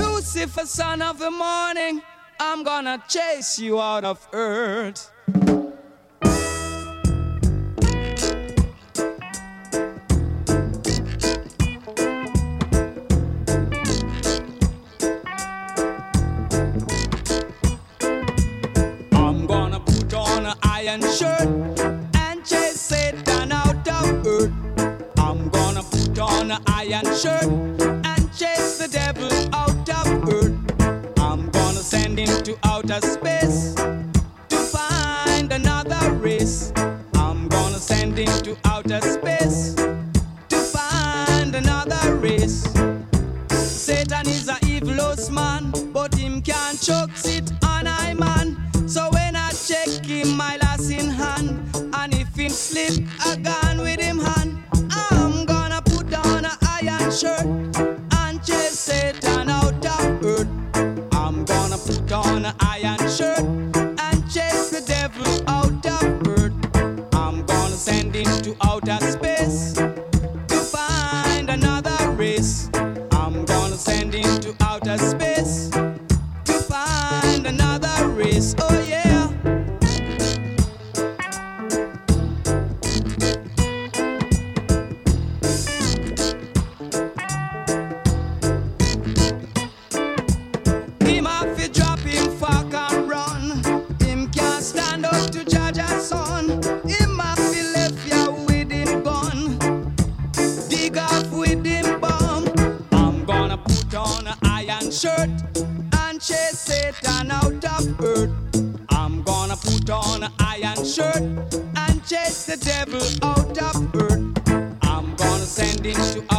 Lucifer, son of the morning, I'm gonna chase you out of earth. I'm gonna put on an iron shirt and chase Satan out of earth. I'm gonna put on an iron shirt. I'm gonna put on an iron shirt and chase the devil out of earth. I'm gonna send him to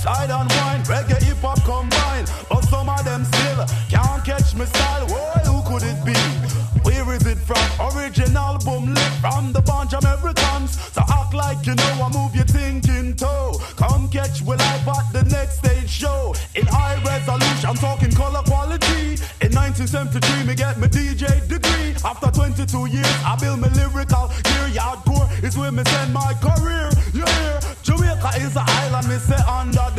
Side and wine, reggae, hip hop combine. But some of them still can't catch me style. Why, who could it be? Where is it from? Original boom lit from the bunch Americans. So act like you know, I move your thinking toe. Come catch will live at the next stage show. In high resolution, I'm talking color quality. In 1973, me get my DJ degree. After 22 years, I build my lyrical gear. Yardcore is where me send my career. You hear? Jamaica is an island, me say under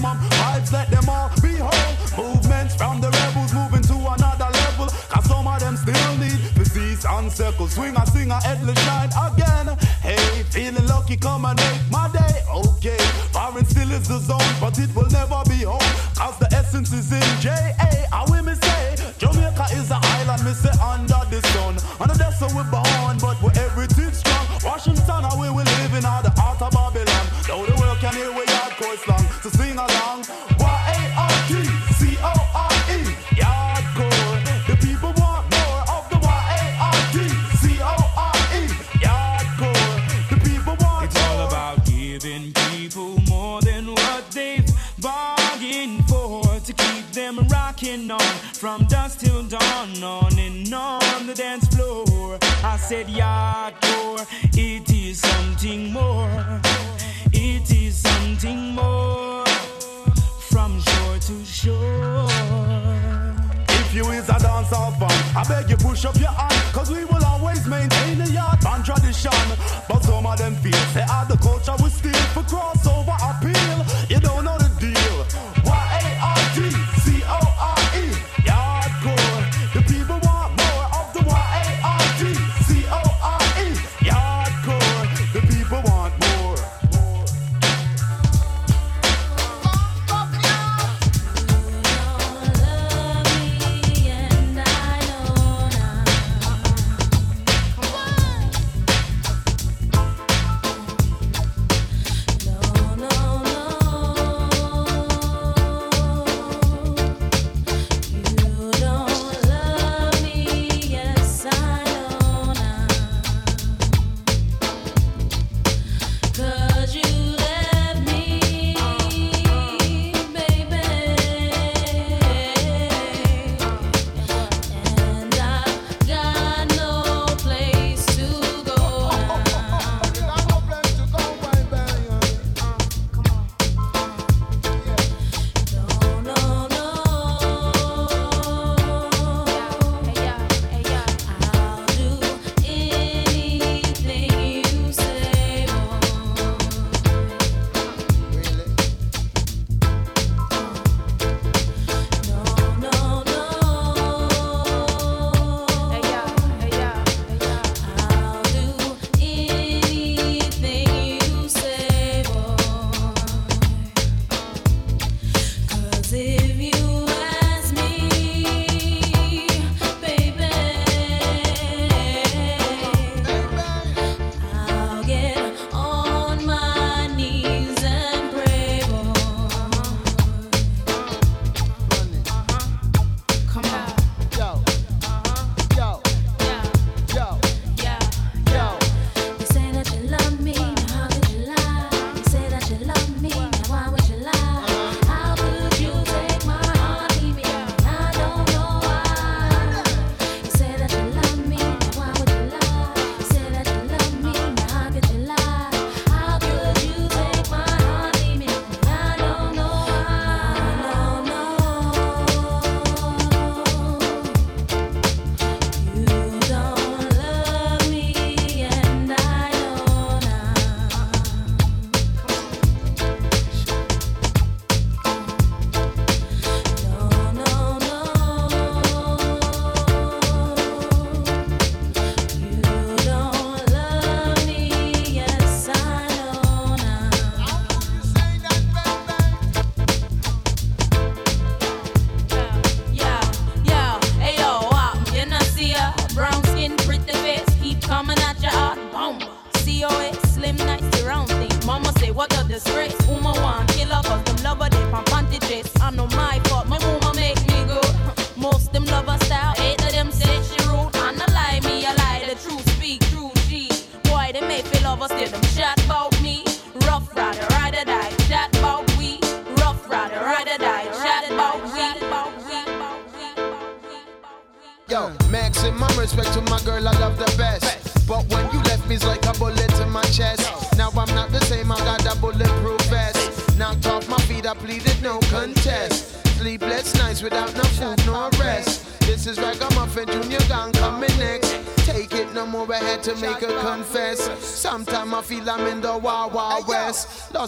maximum. Vibes let them all be whole. Movements from the rebels moving to another level. Cause some of them still need disease and circles. Swing a sing a headless shine again. Hey, feeling lucky, come and make my day. Okay, foreign still is the zone, but it will never be home. Cause the essence is in J.A. I will me say, Jamaica is an island, me say under the sun. Under the sun we're born, but we're everything strong. Washington, how we will live in all the push up your eyes.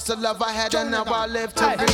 The love I had and now I live to regret.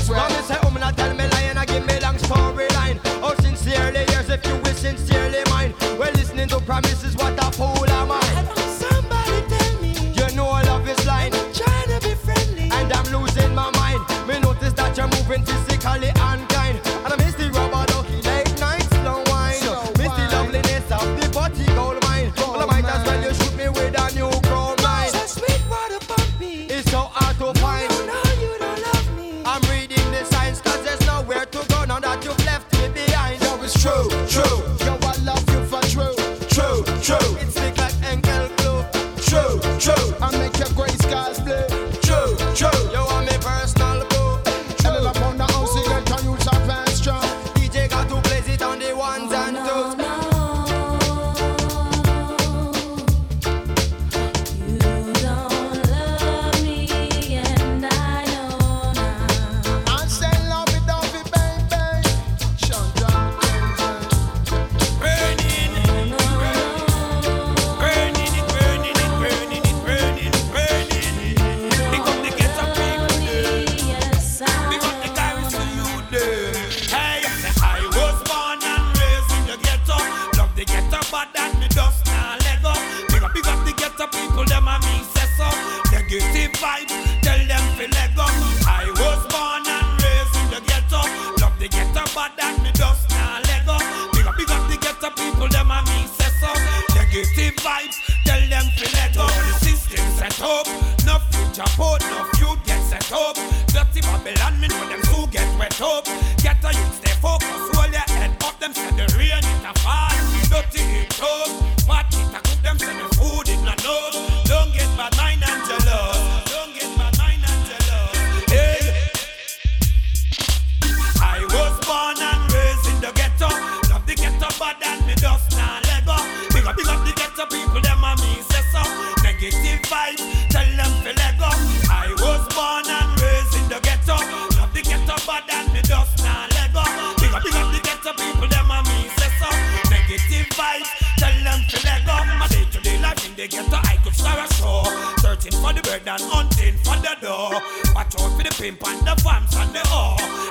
Searching for the bird and hunting for the door. Watch out for the pimp and the vamps and the whore.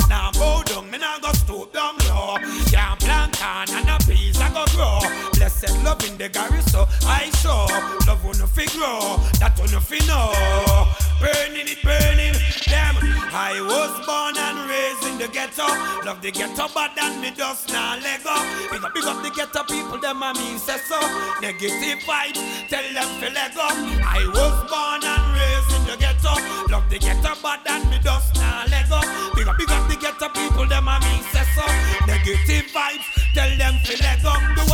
Love in the Gary, so I show. Love on the fi grow, that on the fi know. Burning it, burning them. I was born and raised in the ghetto. Love the ghetto, but then me just now Lego. Big up, big up the ghetto people, them a me say so. Negative vibes, tell them fi Lego. I was born and raised in the ghetto. Love the ghetto, but then me just now Lego. Big up, big up the ghetto people, them a mean say so. Negative vibes, tell them war in the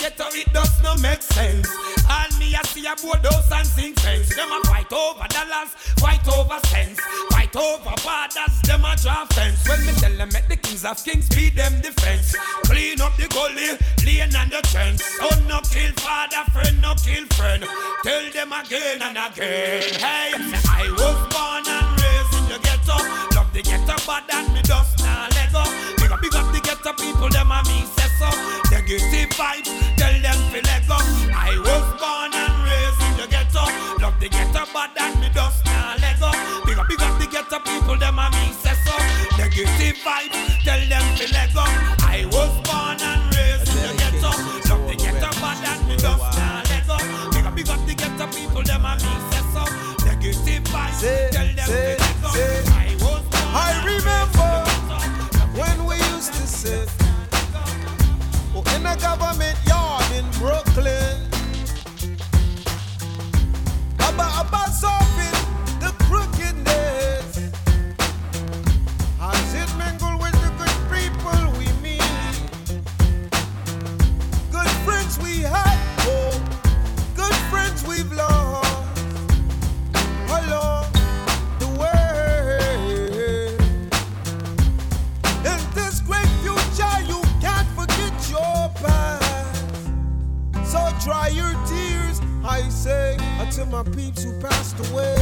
ghetto, it does not make sense. And me I see a house and sing fence. Them a fight over dollars, fight over cents, fight over borders. Them a draw fence. When me tell them the kings of kings be them defense. Clean up the gully, lane and the trench. Son no kill father, friend no kill friend. Tell them again and again. Hey, I was born and raised in the ghetto. Love the ghetto, but that me dust now Lego. Big up, big up the ghetto people, them a me say so. Negative vibes, tell them fi Lego. I was born and raised in the ghetto. Love the ghetto, but that me dust now Lego. Big up, big up the ghetto people, them a me say so. Negative vibes, tell them fi Lego. I was born and raised in the ghetto. Love the ghetto, but that me dust now Lego. Big up, big up the ghetto people, them a me say so. Negative vibes, tell them say, fi Lego. A government yard in Brooklyn. About solving peeps who passed away.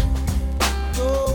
No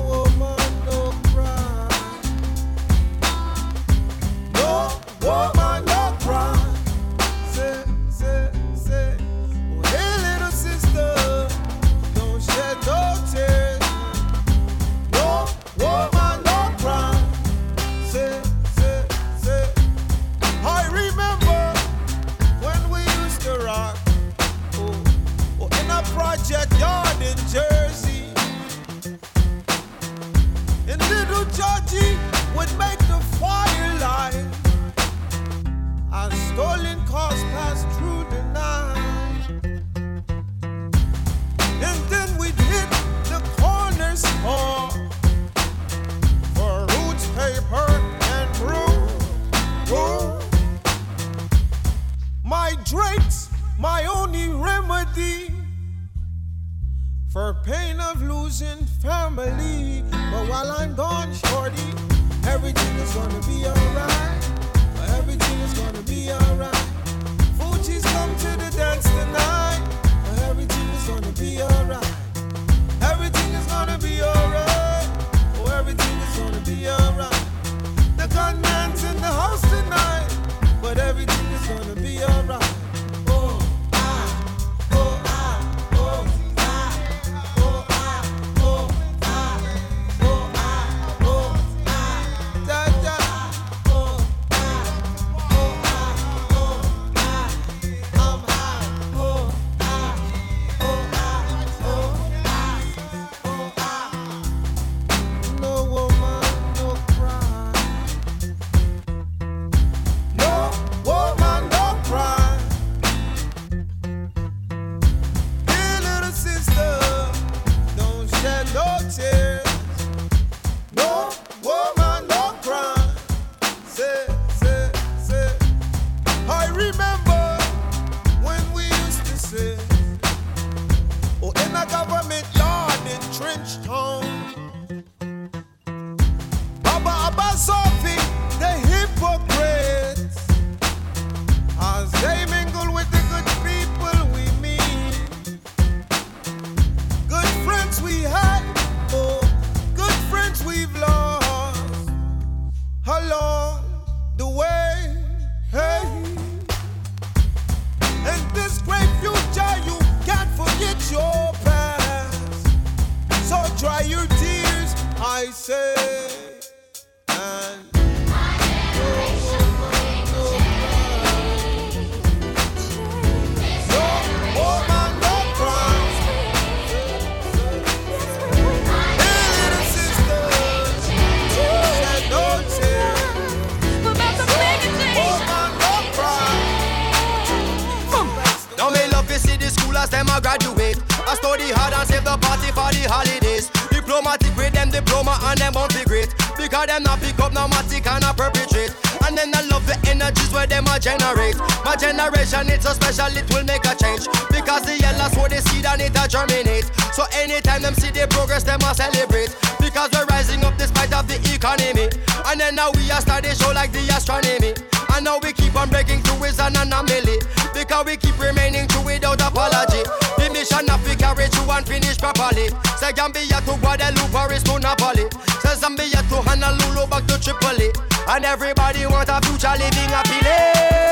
generate. My generation it's so special it will make a change. Because the yellow sow the seed and it a germinate. So anytime them see the progress them a celebrate. Because we're rising up despite of the economy. And then now we are starting show like the astronomy. And now we keep on breaking through is an anomaly. Because we keep remaining true without apology. The mission of we carry through and finish properly. Say Gambia to Guadeloupe, Paris to Napoli. Say Zambia to Honolulu, back to Tripoli. And everybody want a future living happily.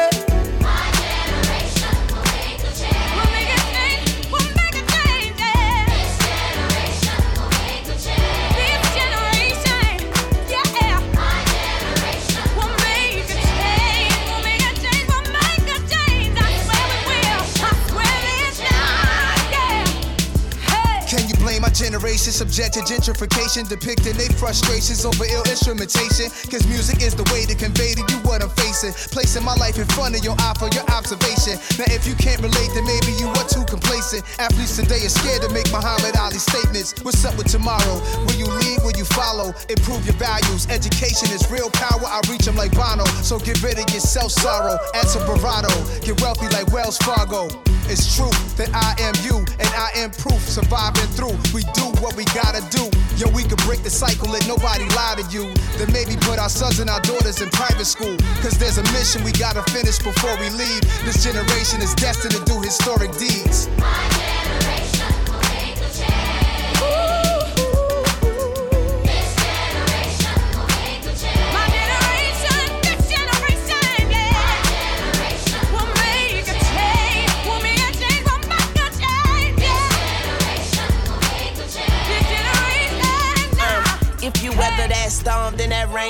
Generation subject to gentrification, depicting their frustrations over ill instrumentation? Cause music is the way to convey to you what I'm facing. Placing my life in front of your eye for your observation. Now, if you can't relate, then maybe you are too complacent. Athletes today are scared to make Muhammad Ali statements. What's up with tomorrow? Will you lead? Will you follow? Improve your values. Education is real power. I reach them like Bono. So get rid of your self sorrow. Some bravado. Get wealthy like Wells Fargo. It's true that I am you and I am proof. Surviving through, we do what we gotta do. Yo, we could break the cycle, let nobody lie to you. Then maybe put our sons and our daughters in private school. Cause there's a mission we gotta finish before we leave. This generation is destined to do historic deeds.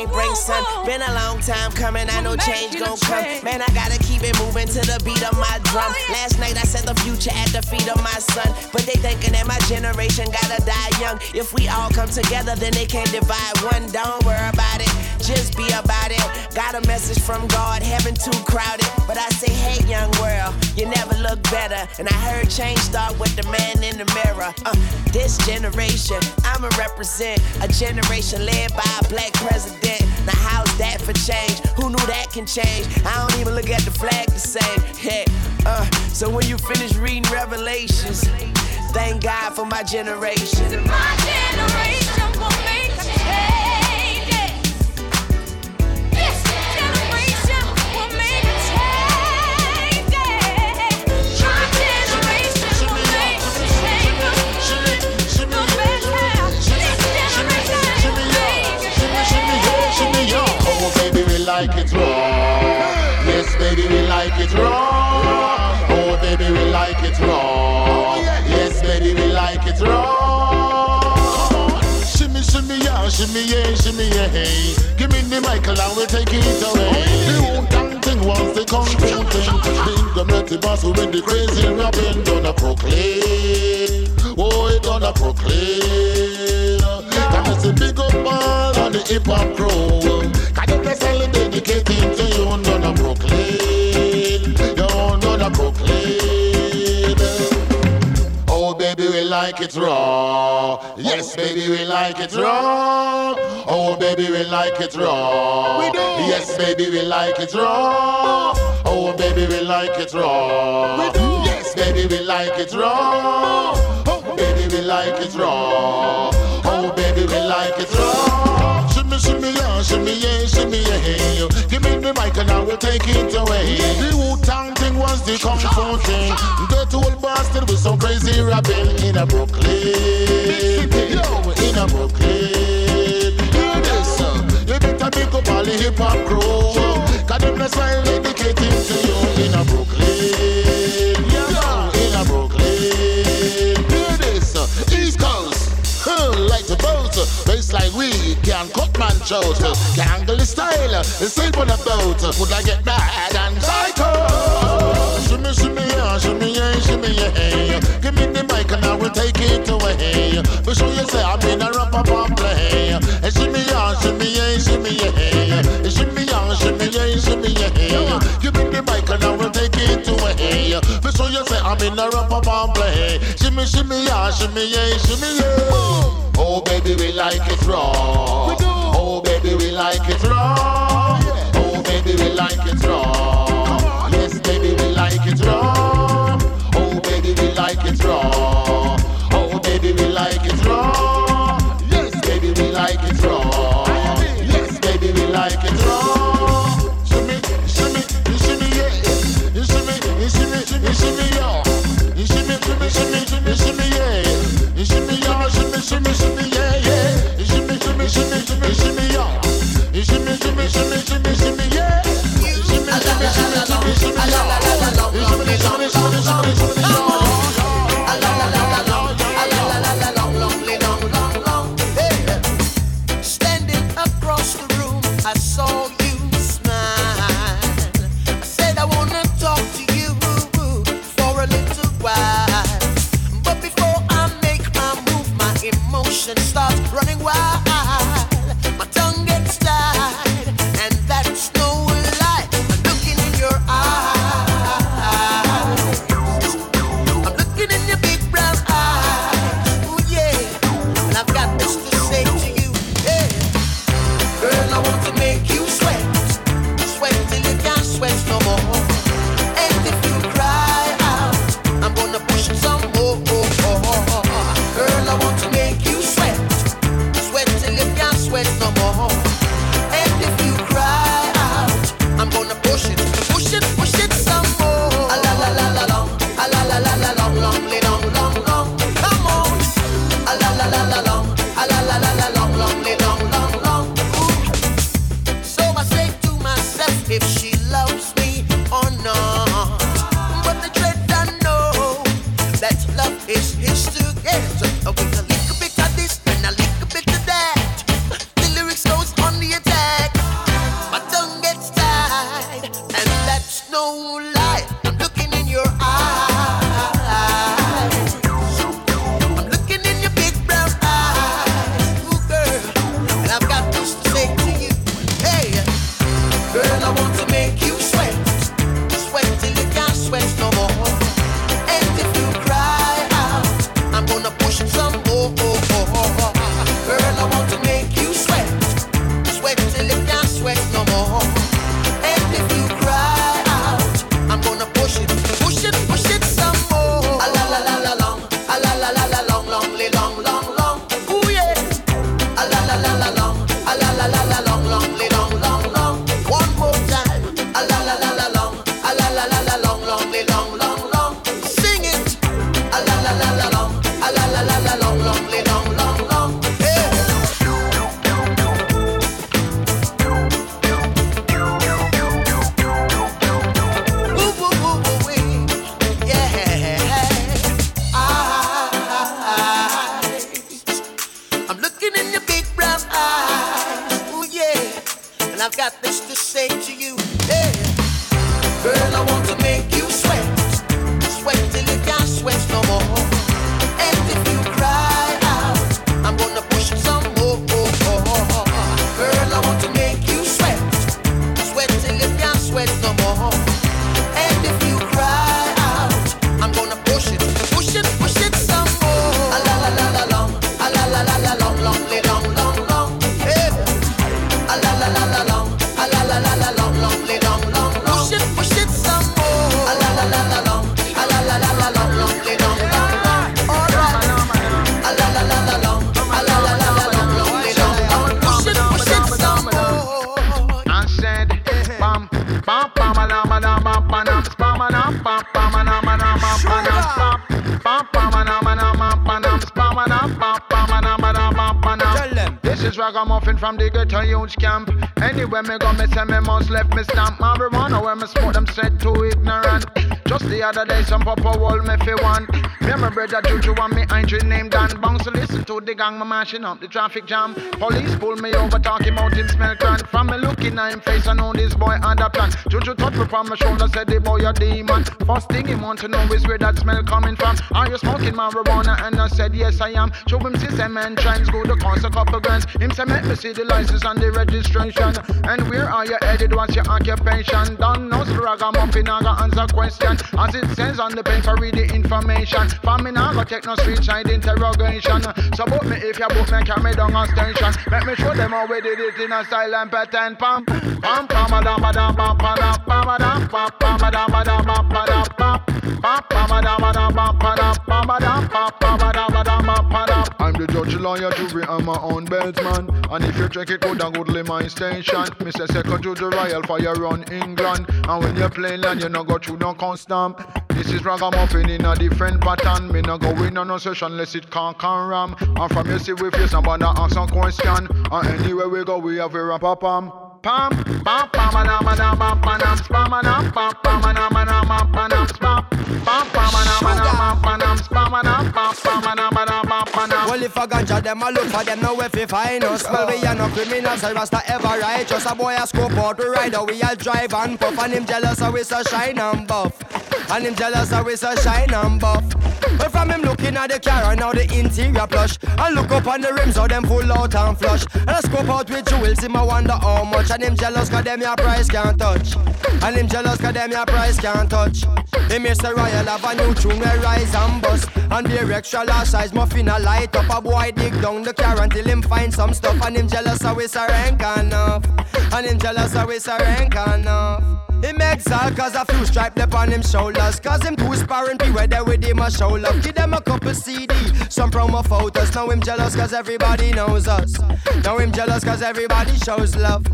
That sun. Been a long time coming, I know change gon' come. Man, I gotta keep it moving to the beat of my drum. Last night I set the future at the feet of my son. But they thinking that my generation gotta die young. If we all come together, then they can't divide one. Don't worry about it, just be about it. Got a message from God, heaven too crowded. But I say, hey, young world, you never look better. And I heard change start with the man in the mirror. Uh, this generation, I'ma represent a generation led by a black president. Now, how's that for change? Who knew that can change? I don't even look at the flag the same. Hey, uh, so when you finish reading Revelations, thank God for my generation. My generation yeah, shimmy, yeah. hey. Give me the mic and I will take it away. The Wu-Tang thing was the kung fu thing. The Indomiti boss with the crazy rapping gonna proclaim. Oh, it gonna proclaim. And it's a big up all on the hip hop crew. Cause them they sell dedicated to you, gonna proclaim. Like it raw. Yes, baby, we like it raw. Oh, baby, we like it raw. We do. Yes, baby, we like it raw. Oh, baby, we like it raw. We do. Yes, baby, we like it raw. Oh, oh baby, we like it raw. Oh, baby, we like it raw. Shimmy, shimmy, yeah, shimmy, yeah, shimmy, yeah. Give me the mic and I will take it away. The Wu-Tang thing was the fu thing. Old bastard with some crazy rapping in a Brooklyn. Yo, in a Brooklyn. Hear this, you better pick up all the hip hop crew. Cause them the style dedicated to you in a Brooklyn. Yo, in a Brooklyn. Hear this, East Coast. Like the boat, bass like we can cut man shows, can angle the style, sleep on the boat, would I get mad and psycho? Shimmy, shimmy, yeah, shimmy, yeah. Give me the mic and I will take it away. For sure you say I'm in a rap up and play. And shimmy, yeah, shimmy, yeah, shimmy, yeah. Shimmy, yeah, shimmy, yeah, shimmy, yeah. Give me the mic and I will take it away. For sure you say I'm in a rap up and play. Shimmy, shimmy, yeah, shimmy, yeah, shimmy, yeah. Oh, baby, we like it raw. We do. Oh, baby, we like it raw. Oh, baby, we like it raw. Is from the ghetto youth camp. Anywhere me go, me say me must left me stamp. Marijuana where me smoke them said too ignorant. Just the other day, some papa wall me fi one. Me and my brother Juju and me Andre named Dan Bounce listen to the gang, me mashing up the traffic jam. Police pull me over, talking about him smell crank. From me looking at him face, I know this boy had a plan. Juju touch me from my shoulder, said the boy a demon. First thing he want to know is where that smell coming from. Are you smoking marijuana? And I said yes I am. Show him system and trends, go to cost a couple grants. Him say make me see the license and the registration. And where are you headed? What's your occupation? Don't know ragamuffin, I got answer question. As it says on the paper, read the information. For me now, go take no street side interrogation. So book me if you book me, carry me down on station. Let me show them how we did it in a style and pattern. Pam, pam, pam, pam, pam, pam, pam, pam, pam, pam, pam, pam, pam, pam, pam, pam. I'm the judge, lawyer, jury, and my own bedman. And if you check it, good and goodly my station. Mr. second to the royal fire run England. And when you play land, you no go through no custom. This is ragamuffin in a different pattern. Me no go in on no session unless it can't can ram. And from you see we face somebody ask some question. And anywhere we go, we have a rap a pam. Pam, pam, pam, pam, pam, pam, pam, pam, pam. Pam, pam, pam, pam, pam, pam, pam, pam. Well, if a ganja them, I look for them now if we find us. Well, we are no criminals, I rasta ever righteous. A boy a scope out to ride, we all drive and puff. And him jealous, so we so shine and buff. And him jealous, we so shine and buff. But from him looking at the car, and now the interior plush. I look up on the rims, how them full out and flush. And I scope out with jewels, him I wonder how much. And him jealous, cause them your price can't touch. And him jealous, cause them your price can't touch. Him Mr. Royal have a new tune where rise and bust. And the extra large size muffin a light up. A boy dig down the car until him find some stuff. And him jealous, we so rank enough. And him jealous, we so rank enough. Him exalt cause a few stripe up on him shoulders. Cause him too sparring be where there with him a show love. Give them a couple CD, some promo photos. Now him jealous cause everybody knows us. Now him jealous cause everybody shows love.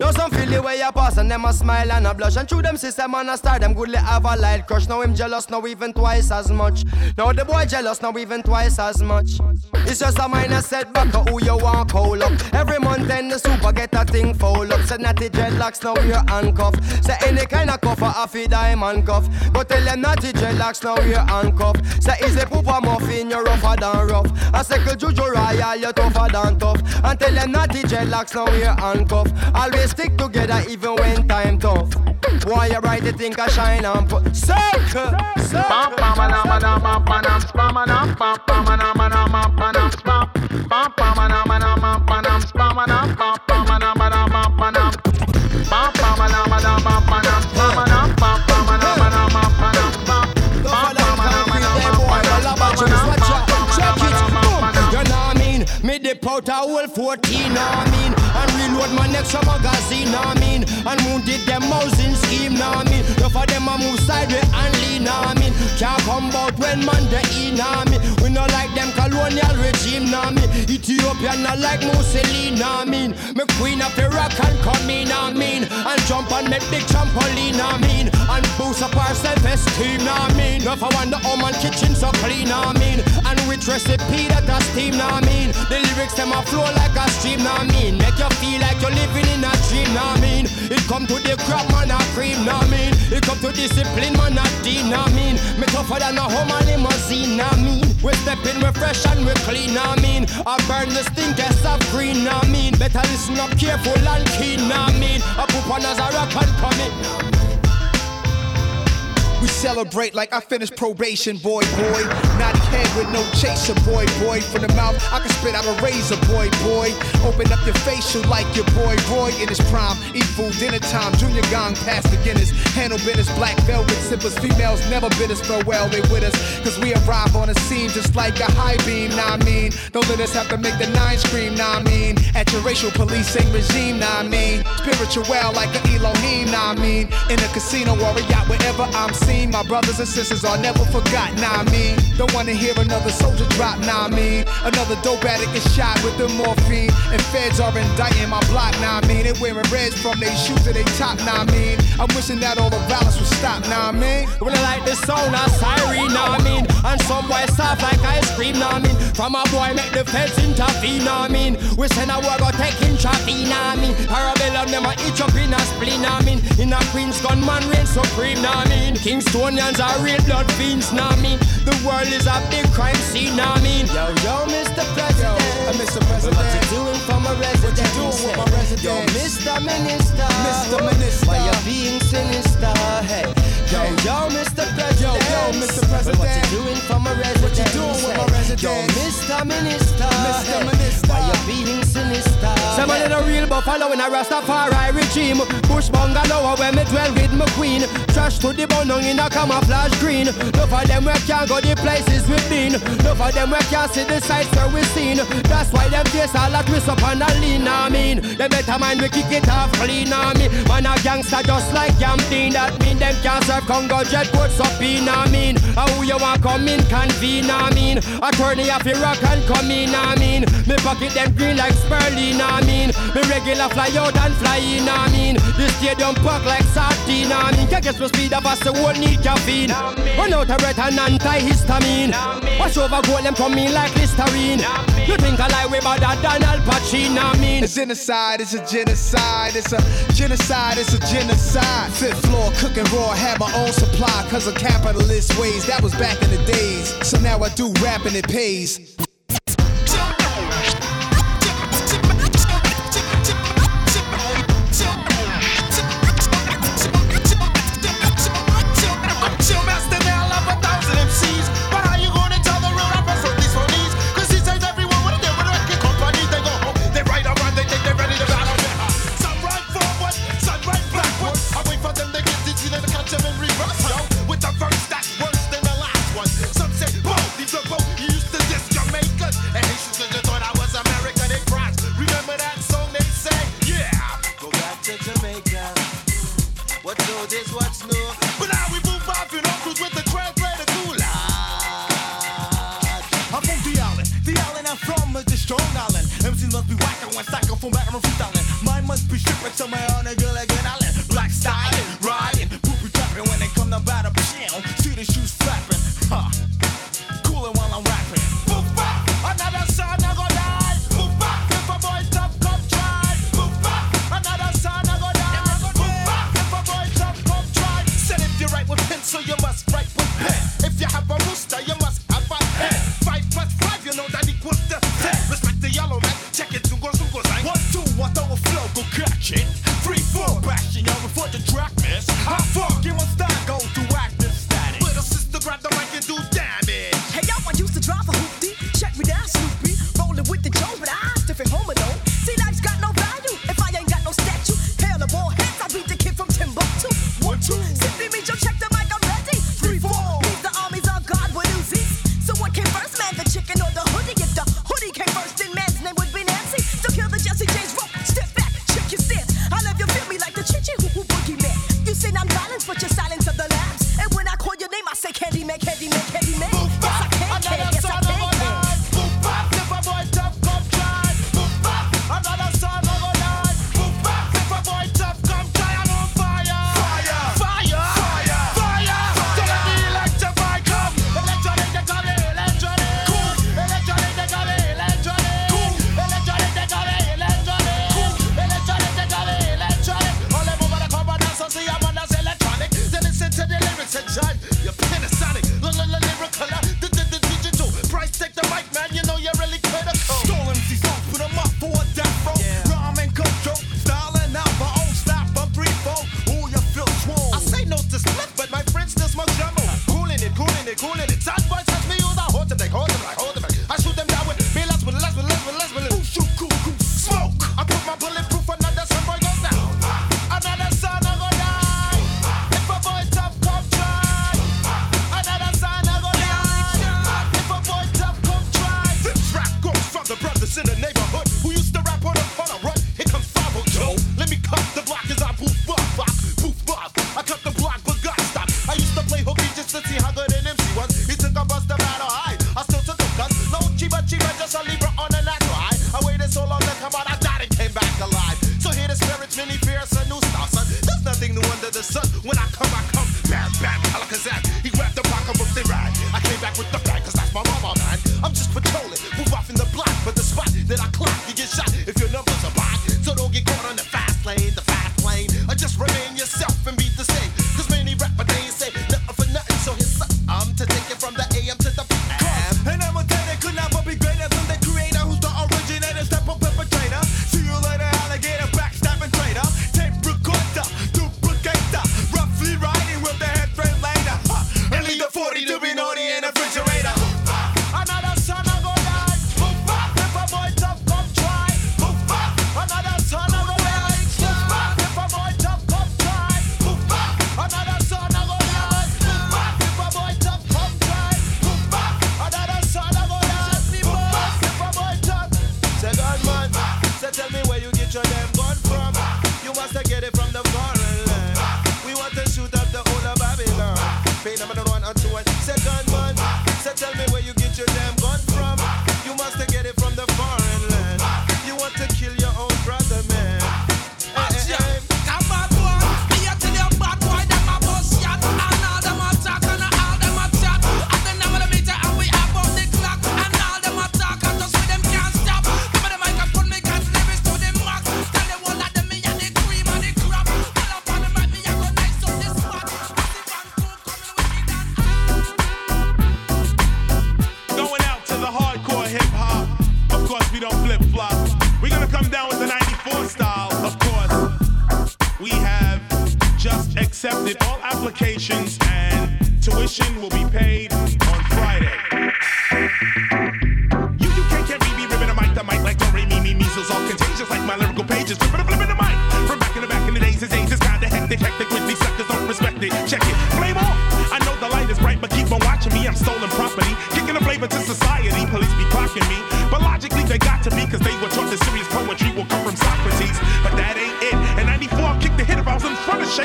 Now some feel the way you pass and them a smile and a blush. And through them system and a star them goodly have a light crush. Now him jealous now even twice as much. Now the boy jealous now even twice as much. It's just a minor setback of who you want call up. Every month then the super get a thing fold up. Say natty dreadlocks now we're handcuffed. Say any kind of cuff a fi diamond cuff Go tell them natty dreadlocks now we're Say is a poop muffin you're rougher than rough I say juju royal you're tougher than tough And tell them natty dreadlocks now we're Always stick together even when time tough Why you bright you think I shine and put Circle, Pam, out a whole 14, know I mean? And my next magazine, I mean? And wounded them housing scheme, I mean? Enough of them a move sideways and lean, I mean? Can't come out when man they in, I mean? We no like them colonial regime, I mean? Ethiopia not like Mussolini, I mean? Me queen of Iraq and come in, I mean? And jump on me big trampoline, I mean? And boost up our self-esteem, I mean? Enough I wonder how man kitchen so clean, I mean? And which recipe that a steam, I mean? The lyrics them a flow like a stream, I mean? Make you feel like you're living in a dream, nah mean. It come to the crap, man, a cream, nah mean. It come to discipline, man, a D, nah mean. Me tougher than a home and limousine, nah mean. We step in, we fresh and we clean, nah mean. I burn the stinkers of green, nah mean. Better listen up careful and keen, nah mean. I put on as a rock and come in. We celebrate like I finished probation, boy, boy. Not head with no chaser, boy, boy. From the mouth, I can spit out a razor, boy, boy. Open up your facial like your boy, Roy in his prime. Eat food, dinner time, junior gong past the Guinness. Handle business, black velvet sippers. Females never bid us farewell, they with us. Cause we arrive on the scene just like a high beam, nah I mean. Don't let us have to make the nine scream, nah I mean. At your racial policing regime, nah I mean. Spiritual like an Elohim, nah I mean. In a casino or a yacht, wherever I'm seen. My brothers and sisters are never forgotten, nah I mean. Don't wanna hear another soldier drop, nah I mean. Another dope addict is shot with the morphine. And feds are indicting my block, nah I mean. They wearing reds from their shoes to their top, nah I mean. I'm wishing that all the violence would stop, nah I mean. I like sound of siren, nah I mean. And some boy soft like ice cream, nah I mean. From a boy make the feds intervene, nah I mean. We send a war go take in traffic, nah I mean. Parabellum them a itch up in a spleen, nah I mean. In a Queen's gunman reign supreme, nah I mean. Kingstonians are real blood fiends, nah I mean. The world is a big crime scene, nah I mean. Yo, yo, Mr. President. Yo, uh, Mr. President. What you doing for my resident? What you doing with my resident? Yo, Mr. Minister. Mr. Minister. Why you being sinister? Hey. Yo, yo, Mr. President. Yo, yo, Mr. President. What you doing for my resident? What you doing with my resident? Yo, Mr. Minister. Mr. Minister. Why you being sinister? Someone in a real buffalo in a Rastafari regime. Bush bungalow where me dwell with my queen. Trash to the bone in a camouflage green. No for them where can't go the places we've been. No for them where can't see the sights where we've seen. That's why them face all that twist up and a lean. I mean, them better mind we kick it off clean. I mean, man a gangster just like Yampin. That mean them can't serve Congo jet puts up in. I mean, how you want come in convene. I mean, attorney to rock and come in. I mean, me pocket them green like Sperling. I mean, me regular fly out and fly in. I mean, the stadium pack like sardine. I mean, can't get no speed of us the whole need caffeine. Run out of breath and antihistamine. Wash over gold them come in like Listerine. You think I lie way better than Al Pacino? I mean, A genocide, it's a genocide, it's a genocide, it's a genocide. Fifth floor, cooking raw, had my own supply, cause of capitalist ways. That was back in the days. So now I do rap and it pays.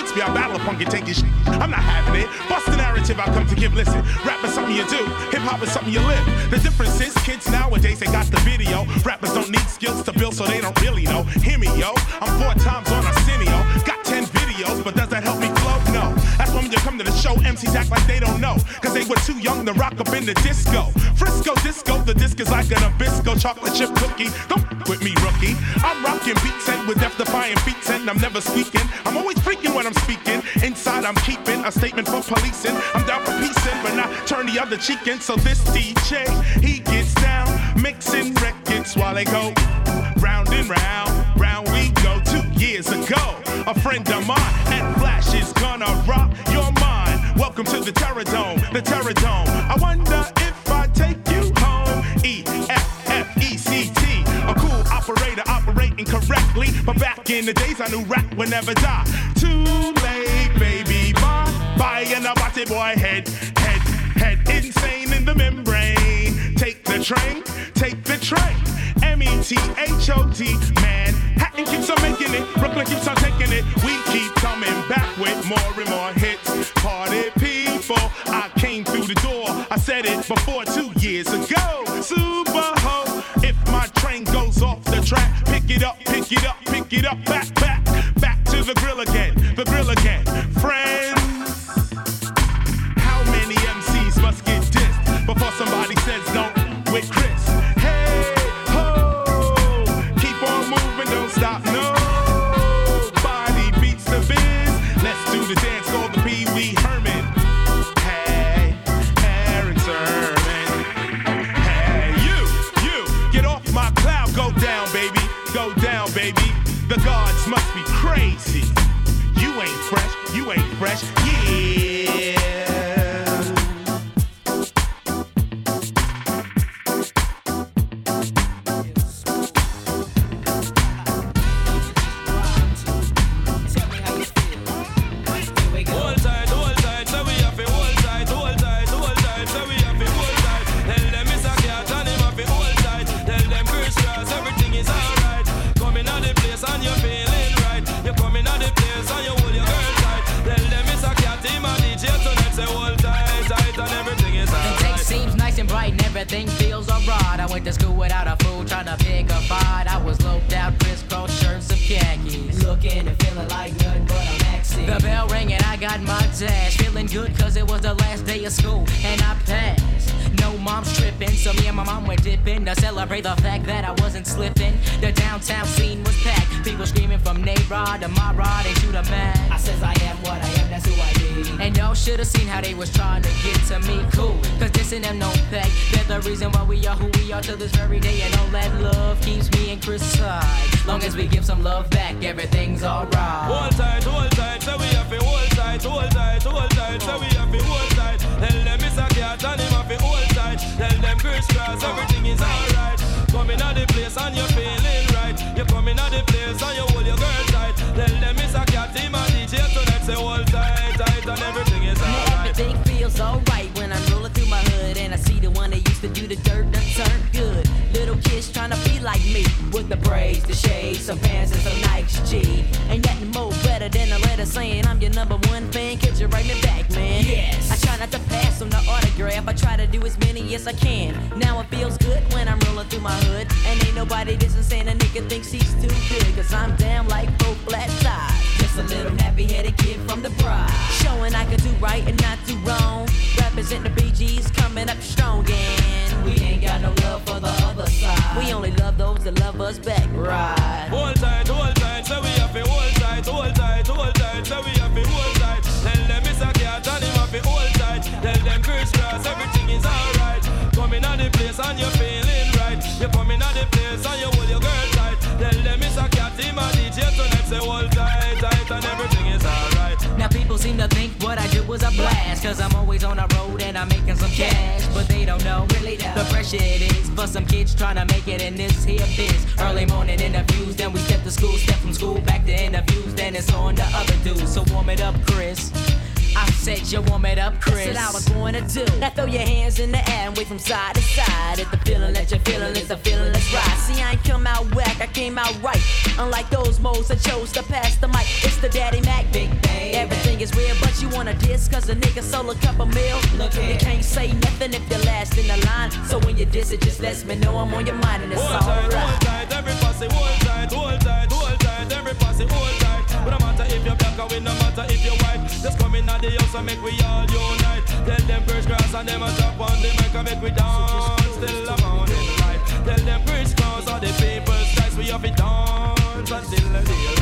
Shakespeare, I battle a punky tanky shit. I'm not having it. Bust the narrative I come to give. Listen, rap is something you do, hip hop is something you live. The difference is, kids nowadays, they got the video. Rappers don't need skills to build, so they don't really know. Hear me, yo. I'm four times on Arsenio. Got ten videos, but does that help me? come to the show, MCs act like they don't know. Cause they were too young to rock up in the disco. Frisco disco, the disc is like a Nabisco chocolate chip cookie. Don't with me, rookie. I'm rocking beats and with death defying feats and I'm never squeaking. I'm always freaking when I'm speaking. Inside, I'm keeping a statement for policing. I'm down for piecing, but not turn the other cheek in. So this DJ, he gets down, mixing records while they go round and round. Round we go two years ago. A friend of mine at Flash is gonna rock Welcome to the Terror Dome, the Terror Dome. I wonder if I take you home. E F F E C T. A cool operator operating correctly. But back in the days, I knew rap would never die. Too late, baby. Bye bye, and I watch it, boy. Head, head, head insane in the membrane. Take the train, take the train. H E H O T, man. Hatton keeps on making it, Brooklyn keeps on taking it. We keep coming back with more and more hits. Party people, I came through the door. I said it before two years ago. Super ho, if my train goes off the track, pick it up, pick it up, pick it up, back, back, back to the grill again, the grill again. Friends, how many MCs must get dissed before somebody says don't with Chris? Fresh. The braids, the shades, some pants and some Nikes G. Ain't nothing more better than a letter saying I'm your number one fan. Could you write me back, man? Yes. I try not to pass on the autograph. I try to do as many as I can. Now it feels good when I'm rolling through my hood and ain't nobody dissing saying a nigga thinks he's too good. Cause I'm damn like four flat tires. A little nappy headed kid from the pride. Showing I can do right and not do wrong. Represent the BGs coming up strong and we ain't got no love for the other side. We only love those that love us back, right? Hold tight, hold tight, so we have to hold tight, hold tight, hold tight, so we have to hold tight. Tell them it's a cat and him have to hold tight. Tell them Kris Kross, everything is alright. Coming out the place and you're feeling right. You're coming out the place and you hold your girl tight. Tell them it's a cat, him a DJ tonight, say hold tight, tight, and everything is alright. Now people seem to think what I do was a blast. Cause I'm always on the road and I'm making some cash. But they don't know really the pressure it is. For some kids trying to make it in this here biz. Early morning interviews, then we step to school. Step from school back to interviews, then it's on the other dudes. So warm it up, Chris I said you warm it up, Chris. That's what I was going to do. Now throw your hands in the air and wave from side to side. If the feeling that you're feeling is the feeling that's right. See, I ain't come out whack, I came out right. Unlike those moles that chose to pass the mic. It's the Daddy Mack, big bang. Everything is real, but you wanna diss cause a nigga sold a cup couple mil. Look you can't say nothing if you're last in the line. So when you diss it, just lets me know I'm on your mind and it's Hold tight, hold alright. tight, every posse hold tight, hold tight, hold tight, every posse tight. But no matter if you're black or we no matter if you're white, just come in at the house and make we all unite. Tell them Kris Kross and them a top on the mic and make we dance till the morning light. Tell them Kris Kross are the people's choice, we have to dance until the daylight.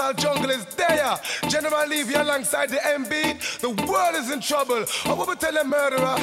dancehall jungle is there. General Levy alongside the MB, the world is in trouble. I will tell a murderer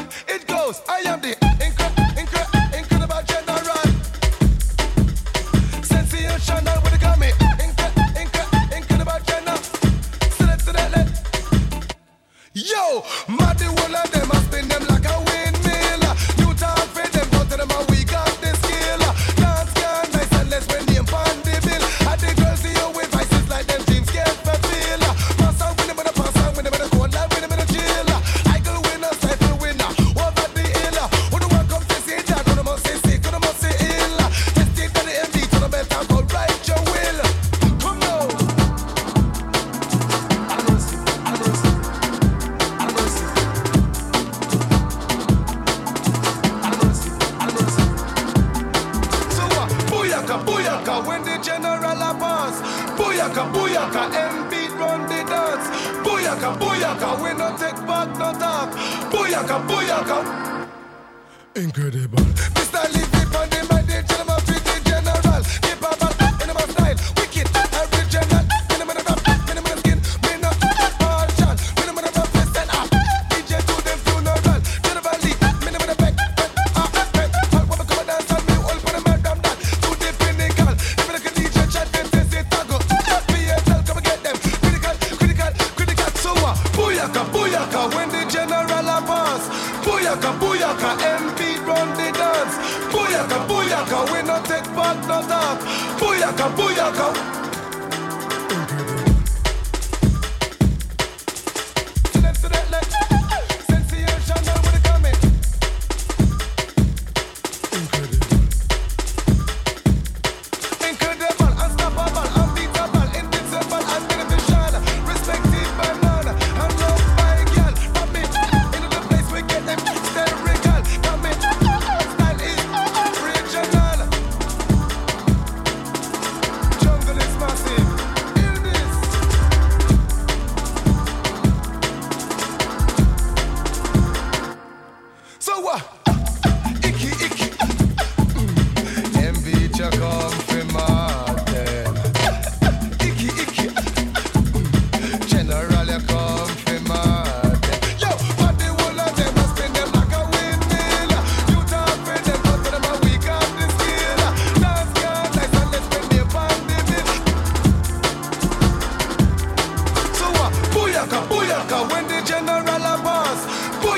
booyaka, booyaka. We no take back no talk. Booyaka, booyaka. Incredible. Mr. Lee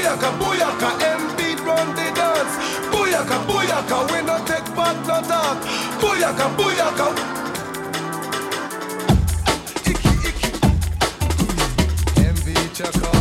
Booyaka, booyaka, M-Beat run the dance. Booyaka, booyaka, we no take part, no talk. Booyaka, booyaka. Check out.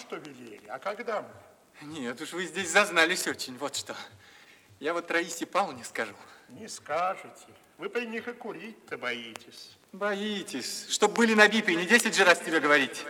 Что велели. А когда мы? Нет уж, вы здесь зазнались очень, вот что. Я вот Раисе Павловне скажу. Не скажете. Вы при них и курить-то боитесь. Боитесь, чтоб были на бипе, не 10 же раз тебе говорить.